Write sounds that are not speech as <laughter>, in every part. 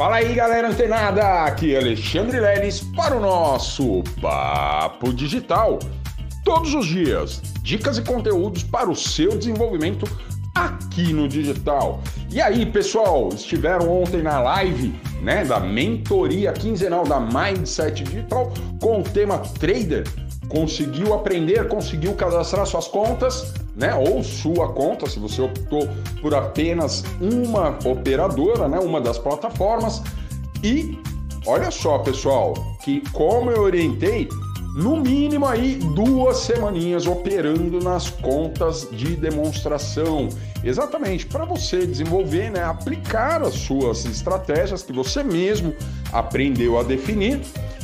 Fala aí, galera antenada! Aqui é Alexandre Leles para o nosso Papo Digital. Todos os dias, dicas e conteúdos para o seu desenvolvimento aqui no digital. E aí, pessoal, estiveram ontem na live, né, da mentoria quinzenal da Mindset Digital com o tema Trader? Conseguiu aprender, conseguiu cadastrar suas contas, né, ou sua conta, se você optou por apenas uma operadora, né, uma das plataformas. E olha só, pessoal, que como eu orientei, no mínimo aí duas semaninhas operando nas contas de demonstração. Exatamente, para você desenvolver, né, aplicar as suas estratégias que você mesmo aprendeu a definir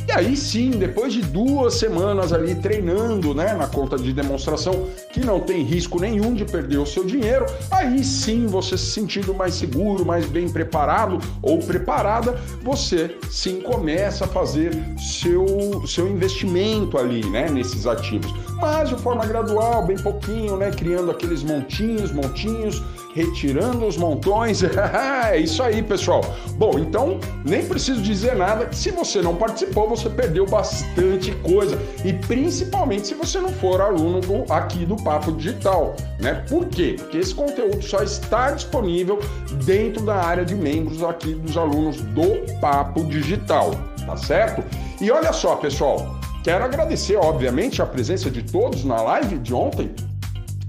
e aí sim, depois de duas semanas ali treinando né, na conta de demonstração, que não tem risco nenhum de perder o seu dinheiro, aí sim você se sentindo mais seguro, mais bem preparado ou preparada, você sim começa a fazer seu, seu investimento ali né, nesses ativos. Mas de forma gradual, bem pouquinho, né, criando aqueles montinhos, montinhos, retirando os montões. <laughs> é isso aí, pessoal. Bom, então nem preciso dizer nada. Se você não participou, você perdeu bastante coisa. E principalmente se você não for aluno do, aqui do Papo Digital. Né? Por quê? Porque esse conteúdo só está disponível dentro da área de membros aqui dos alunos do Papo Digital. Tá certo? E olha só, pessoal. Quero agradecer, obviamente, a presença de todos na live de ontem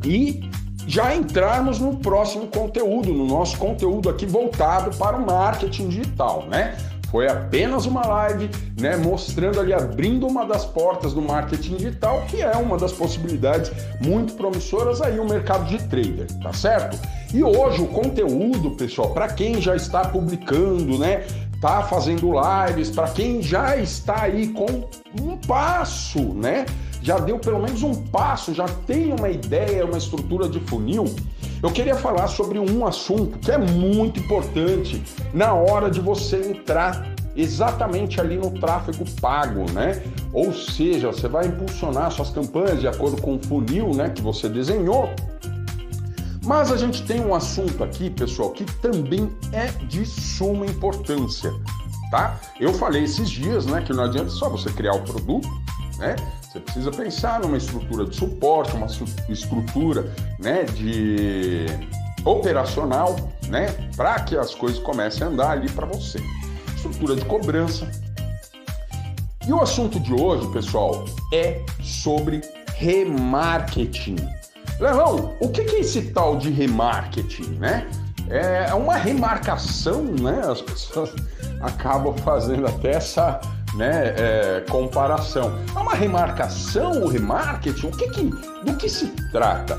e já entrarmos no próximo conteúdo, no nosso conteúdo aqui voltado para o marketing digital, né? Foi apenas uma live, né, mostrando ali, abrindo uma das portas do marketing digital, que é uma das possibilidades muito promissoras aí o mercado de trader, tá certo? E hoje o conteúdo, pessoal, para quem já está publicando, né, tá fazendo lives, para quem já está aí com um passo, né, já deu pelo menos um passo, já tem uma ideia, uma estrutura de funil, eu queria falar sobre um assunto que é muito importante na hora de você entrar exatamente ali no tráfego pago, né? Ou seja, você vai impulsionar suas campanhas de acordo com o funil, né, que você desenhou. Mas a gente tem um assunto aqui, pessoal, que também é de suma importância, tá? Eu falei esses dias, né, que não adianta só você criar o produto, né? Você precisa pensar numa estrutura de suporte, uma estrutura né, de operacional, né, para que as coisas comecem a andar ali para você. Estrutura de cobrança. E o assunto de hoje, pessoal, é sobre remarketing. Leão, o que é esse tal de remarketing, né? É uma remarcação, né? As pessoas <laughs> acabam fazendo até essa né, é, comparação. É uma remarcação, o remarketing? O que, que do que se trata?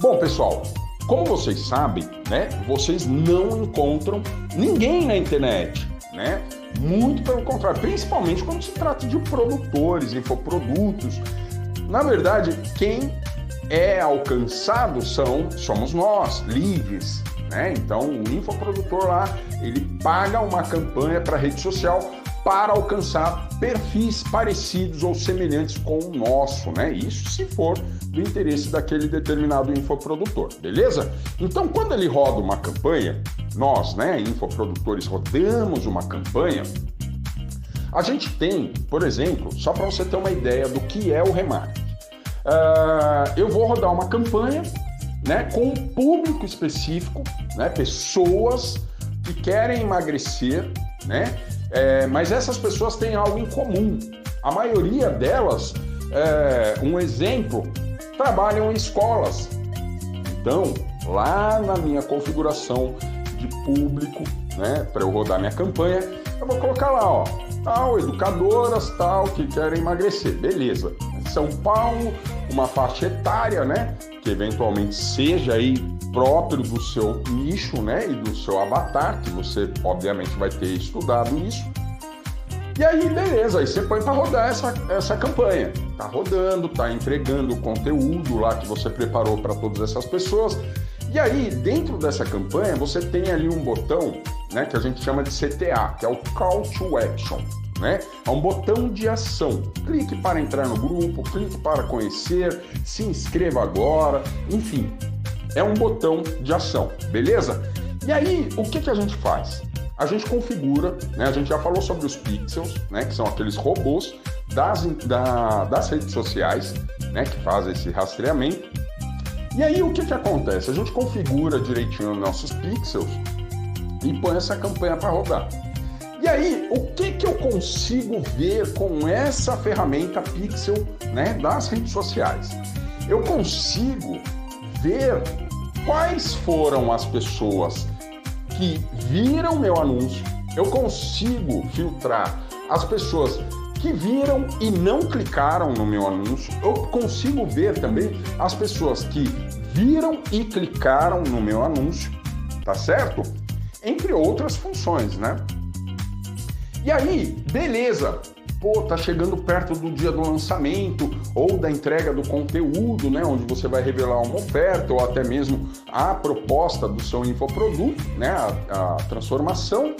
Bom, pessoal, como vocês sabem, né, vocês não encontram ninguém na internet, né? Muito pelo contrário, principalmente quando se trata de produtores, infoprodutos. Na verdade, quem é alcançado são somos nós, leads, né? Então, o infoprodutor lá, ele paga uma campanha para rede social para alcançar perfis parecidos ou semelhantes com o nosso, né? Isso se for do interesse daquele determinado infoprodutor, beleza? Então, quando ele roda uma campanha, nós, né, infoprodutores, rodamos uma campanha, a gente tem, por exemplo, só para você ter uma ideia do que é o remarketing. Uh, eu vou rodar uma campanha né, com um público específico, né, pessoas que querem emagrecer, né, é, mas essas pessoas têm algo em comum. A maioria delas, é, um exemplo, trabalham em escolas. Então, lá na minha configuração de público, né, para eu rodar minha campanha, eu vou colocar lá, ó, tal, educadoras, tal, que querem emagrecer. Beleza. São Paulo, uma faixa etária, né, que eventualmente seja aí próprio do seu nicho, né, e do seu avatar, que você obviamente vai ter estudado isso. E aí, beleza, aí você põe para rodar essa, essa campanha. Tá rodando, tá entregando o conteúdo lá que você preparou para todas essas pessoas. E aí, dentro dessa campanha, você tem ali um botão, né, que a gente chama de CTA, que é o Call to Action. Né? É um botão de ação. Clique para entrar no grupo, clique para conhecer, se inscreva agora, enfim, é um botão de ação, beleza? E aí, o que, que a gente faz? a gente configura, né? A gente já falou sobre os pixels, né? Que são aqueles robôs das, da, das redes sociais, né? Que fazem esse rastreamento. E aí o que, que acontece? A gente configura direitinho nossos pixels e põe essa campanha para rodar. E aí, o que, que eu consigo ver com essa ferramenta Pixel né, das redes sociais? Eu consigo ver quais foram as pessoas que viram meu anúncio, eu consigo filtrar as pessoas que viram e não clicaram no meu anúncio, eu consigo ver também as pessoas que viram e clicaram no meu anúncio, tá certo? Entre outras funções, né? E aí, beleza, pô, tá chegando perto do dia do lançamento ou da entrega do conteúdo, né, onde você vai revelar uma oferta ou até mesmo a proposta do seu infoproduto, né, a, a transformação.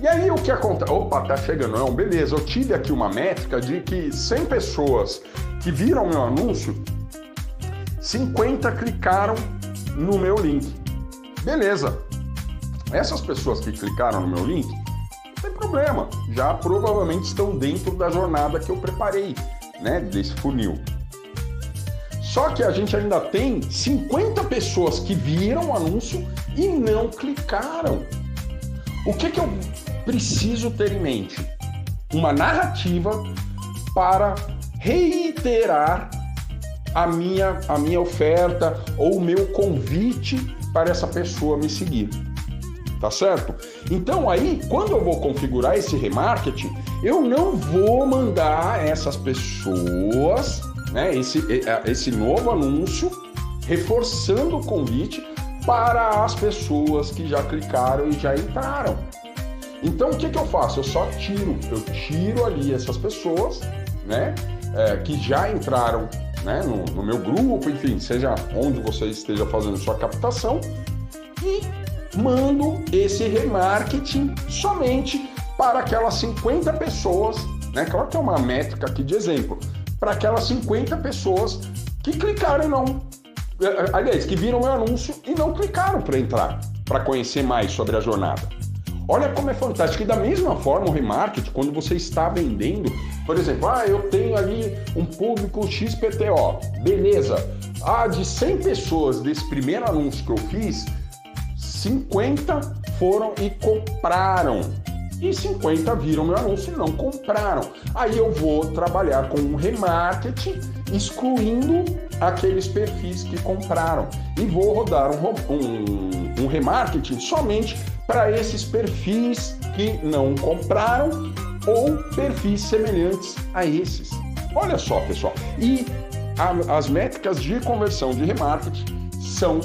E aí o que acontece? Opa, tá chegando, não, beleza, eu tive aqui uma métrica de que 100 pessoas que viram meu anúncio, 50 clicaram no meu link. Beleza. Essas pessoas que clicaram no meu link, tem problema, já provavelmente estão dentro da jornada que eu preparei, né, desse funil. Só que a gente ainda tem 50 pessoas que viram o anúncio e não clicaram. O que, que eu preciso ter em mente? Uma narrativa para reiterar a minha, a minha oferta ou o meu convite para essa pessoa me seguir tá certo? Então aí, quando eu vou configurar esse remarketing, eu não vou mandar essas pessoas, né, esse, esse novo anúncio reforçando o convite para as pessoas que já clicaram e já entraram. Então o que, que eu faço? Eu só tiro, eu tiro ali essas pessoas, né, é, que já entraram né, no, no meu grupo, enfim, seja onde você esteja fazendo sua captação, e mando esse remarketing somente para aquelas 50 pessoas, né? Claro que é uma métrica aqui de exemplo, para aquelas 50 pessoas que clicaram e não. É, é, aliás, que viram meu anúncio e não clicaram para entrar, para conhecer mais sobre a jornada. Olha como é fantástico. E da mesma forma, o remarketing, quando você está vendendo, por exemplo, ah, eu tenho ali um público XPTO, beleza. Ah, de 100 pessoas desse primeiro anúncio que eu fiz, 50 foram e compraram. E 50 viram meu anúncio e não compraram. Aí eu vou trabalhar com um remarketing, excluindo aqueles perfis que compraram. E vou rodar um, um, um remarketing somente para esses perfis que não compraram ou perfis semelhantes a esses. Olha só, pessoal. E a, as métricas de conversão de remarketing são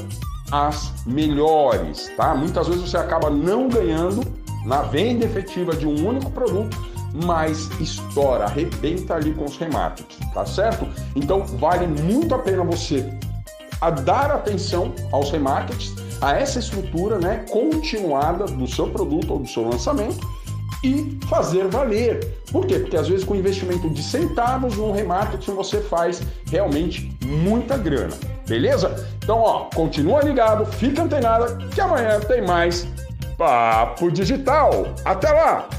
as melhores, tá? Muitas vezes você acaba não ganhando na venda efetiva de um único produto, mas estoura, arrebenta ali com os remarketing, tá certo? Então vale muito a pena você a dar atenção aos remarketings, a essa estrutura, né, continuada do seu produto ou do seu lançamento e fazer valer. Por quê? Porque às vezes com investimento de centavos no remarketing você faz realmente muita grana. Beleza? Então, ó, continua ligado, fica antenado que amanhã tem mais Papo Digital. Até lá!